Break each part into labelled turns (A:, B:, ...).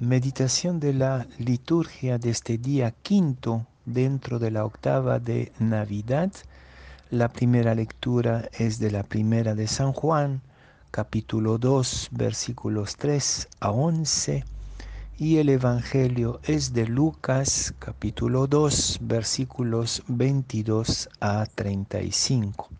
A: Meditación de la liturgia de este día quinto dentro de la octava de Navidad. La primera lectura es de la primera de San Juan, capítulo 2, versículos 3 a 11. Y el Evangelio es de Lucas, capítulo 2, versículos 22 a 35.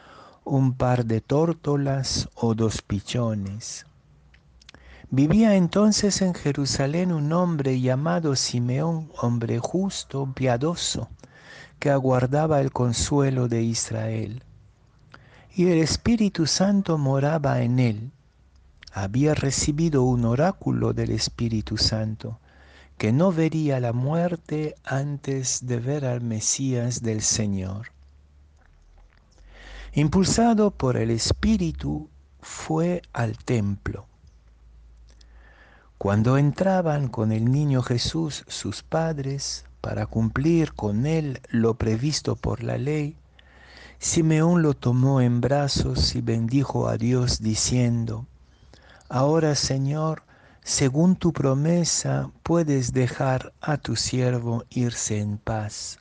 A: un par de tórtolas o dos pichones. Vivía entonces en Jerusalén un hombre llamado Simeón, hombre justo, piadoso, que aguardaba el consuelo de Israel. Y el Espíritu Santo moraba en él. Había recibido un oráculo del Espíritu Santo, que no vería la muerte antes de ver al Mesías del Señor. Impulsado por el Espíritu, fue al templo. Cuando entraban con el niño Jesús sus padres para cumplir con él lo previsto por la ley, Simeón lo tomó en brazos y bendijo a Dios diciendo, Ahora Señor, según tu promesa, puedes dejar a tu siervo irse en paz,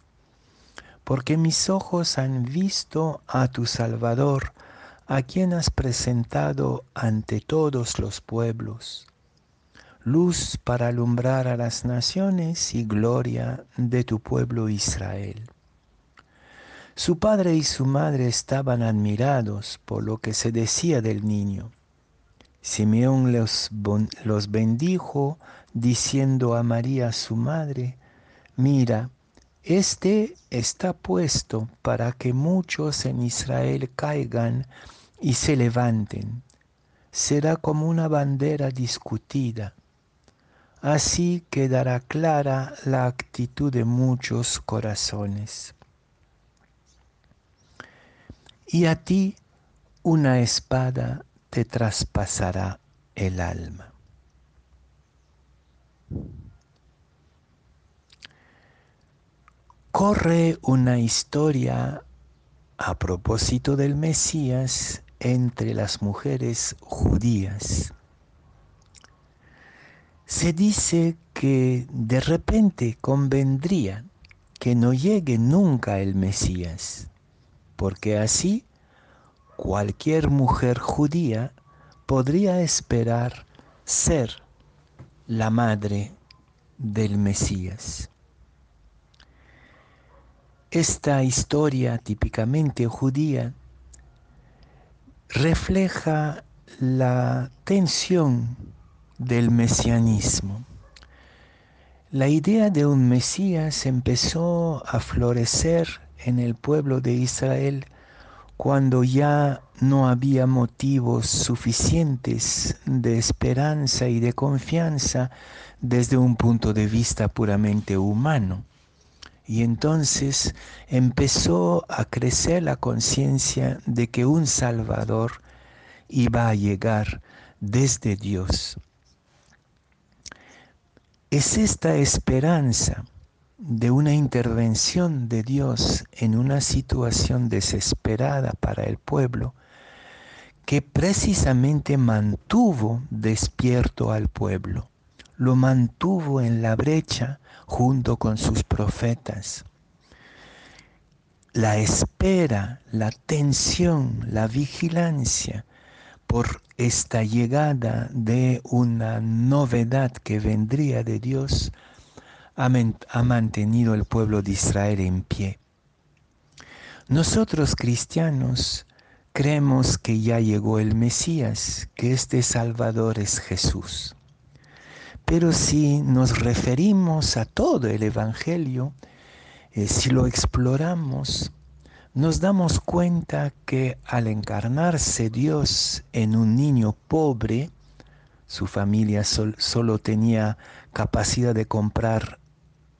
A: porque mis ojos han visto a tu Salvador, a quien has presentado ante todos los pueblos luz para alumbrar a las naciones y gloria de tu pueblo Israel. Su padre y su madre estaban admirados por lo que se decía del niño. Simeón los, los bendijo diciendo a María su madre, mira, este está puesto para que muchos en Israel caigan y se levanten. Será como una bandera discutida Así quedará clara la actitud de muchos corazones. Y a ti una espada te traspasará el alma. Corre una historia a propósito del Mesías entre las mujeres judías. Se dice que de repente convendría que no llegue nunca el Mesías, porque así cualquier mujer judía podría esperar ser la madre del Mesías. Esta historia típicamente judía refleja la tensión del mesianismo. La idea de un Mesías empezó a florecer en el pueblo de Israel cuando ya no había motivos suficientes de esperanza y de confianza desde un punto de vista puramente humano. Y entonces empezó a crecer la conciencia de que un Salvador iba a llegar desde Dios. Es esta esperanza de una intervención de Dios en una situación desesperada para el pueblo que precisamente mantuvo despierto al pueblo, lo mantuvo en la brecha junto con sus profetas. La espera, la tensión, la vigilancia por esta llegada de una novedad que vendría de Dios, ha, mantenido el pueblo de Israel en pie. Nosotros cristianos creemos que ya llegó el Mesías, que este Salvador es Jesús. Pero si nos referimos a todo el Evangelio, eh, si lo exploramos, nos damos cuenta que al encarnarse Dios en un niño pobre, su familia solo tenía capacidad de comprar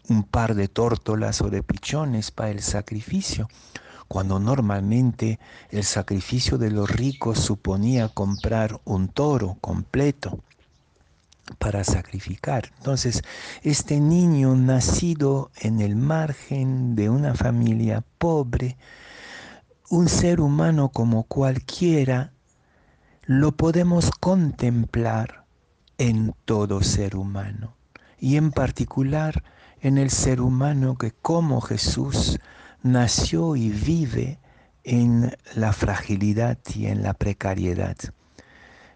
A: un par de tórtolas o de pichones para el sacrificio, cuando normalmente el sacrificio de los ricos suponía comprar un toro completo para sacrificar. Entonces, este niño nacido en el margen de una familia pobre, un ser humano como cualquiera, lo podemos contemplar en todo ser humano y en particular en el ser humano que como Jesús nació y vive en la fragilidad y en la precariedad.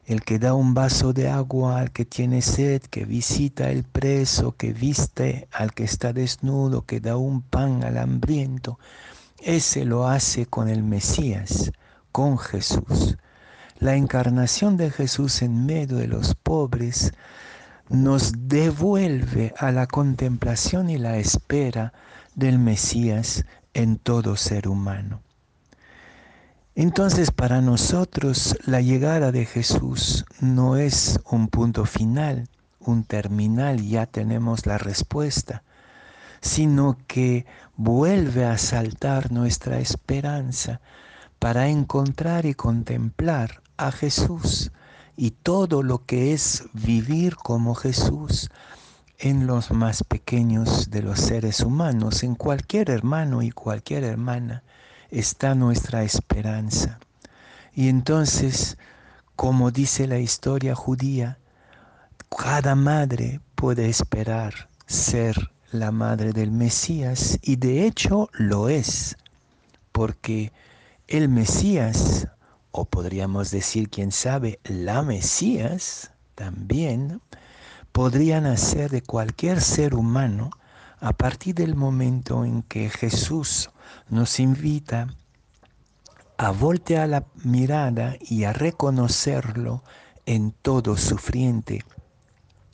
A: El que da un vaso de agua al que tiene sed, que visita el preso, que viste al que está desnudo, que da un pan al hambriento, ese lo hace con el Mesías, con Jesús. La encarnación de Jesús en medio de los pobres nos devuelve a la contemplación y la espera del Mesías en todo ser humano. Entonces para nosotros la llegada de Jesús no es un punto final, un terminal, ya tenemos la respuesta, sino que vuelve a saltar nuestra esperanza para encontrar y contemplar a Jesús y todo lo que es vivir como Jesús en los más pequeños de los seres humanos, en cualquier hermano y cualquier hermana está nuestra esperanza. Y entonces, como dice la historia judía, cada madre puede esperar ser la madre del Mesías y de hecho lo es, porque el Mesías o podríamos decir, quién sabe, la Mesías también, podría nacer de cualquier ser humano a partir del momento en que Jesús nos invita a voltear la mirada y a reconocerlo en todo sufriente,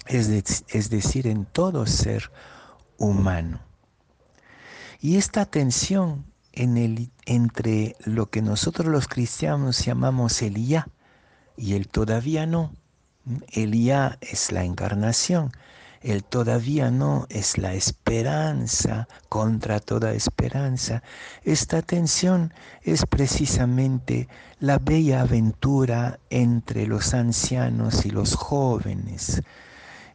A: es, decir, en todo ser humano. Y esta tensión entre lo que nosotros los cristianos llamamos el ya y el todavía no. El ya es la encarnación, el todavía no es la esperanza contra toda esperanza. Esta tensión es precisamente la bella aventura entre los ancianos y los jóvenes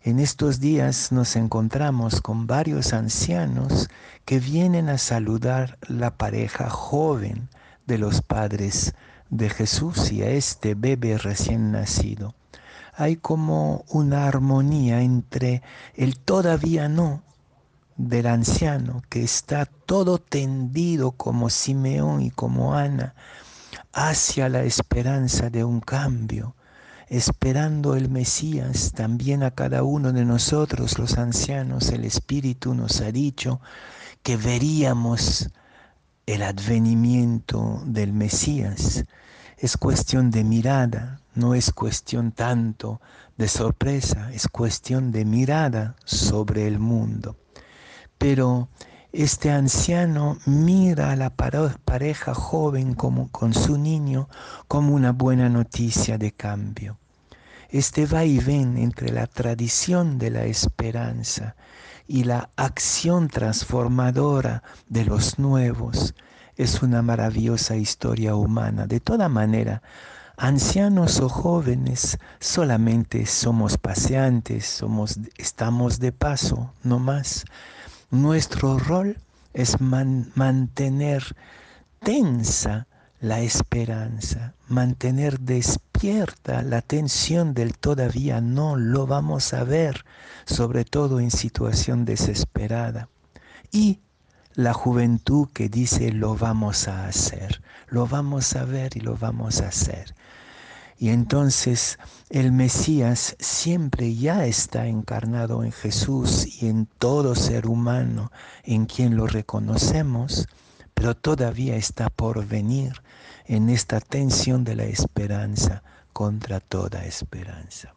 A: en estos días nos encontramos con varios ancianos que vienen a saludar la pareja joven de los padres de Jesús y a este bebé recién nacido. Hay como una armonía entre el todavía no del anciano que está todo tendido como Simeón y como Ana hacia la esperanza de un cambio esperando el Mesías, también a cada uno de nosotros, los ancianos, el Espíritu nos ha dicho que veríamos el advenimiento del Mesías. Es cuestión de mirada, no es cuestión tanto de sorpresa, es cuestión de mirada sobre el mundo. Pero este anciano mira a la pareja joven como con su niño como una buena noticia de cambio. Este va y ven entre la tradición de la esperanza y la acción transformadora de los nuevos es una maravillosa historia humana. De toda manera, ancianos o jóvenes solamente somos paseantes, somos, estamos de paso, no más. Nuestro rol es mantener tensa la esperanza, mantener despierta la tensión del todavía no lo vamos a ver, sobre todo en situación desesperada. Y la juventud que dice lo vamos a hacer, lo vamos a ver y lo vamos a hacer. Y entonces el Mesías siempre ya está encarnado en Jesús y en todo ser humano en quien lo reconocemos, pero todavía está por venir en esta tensión de la esperanza contra toda esperanza.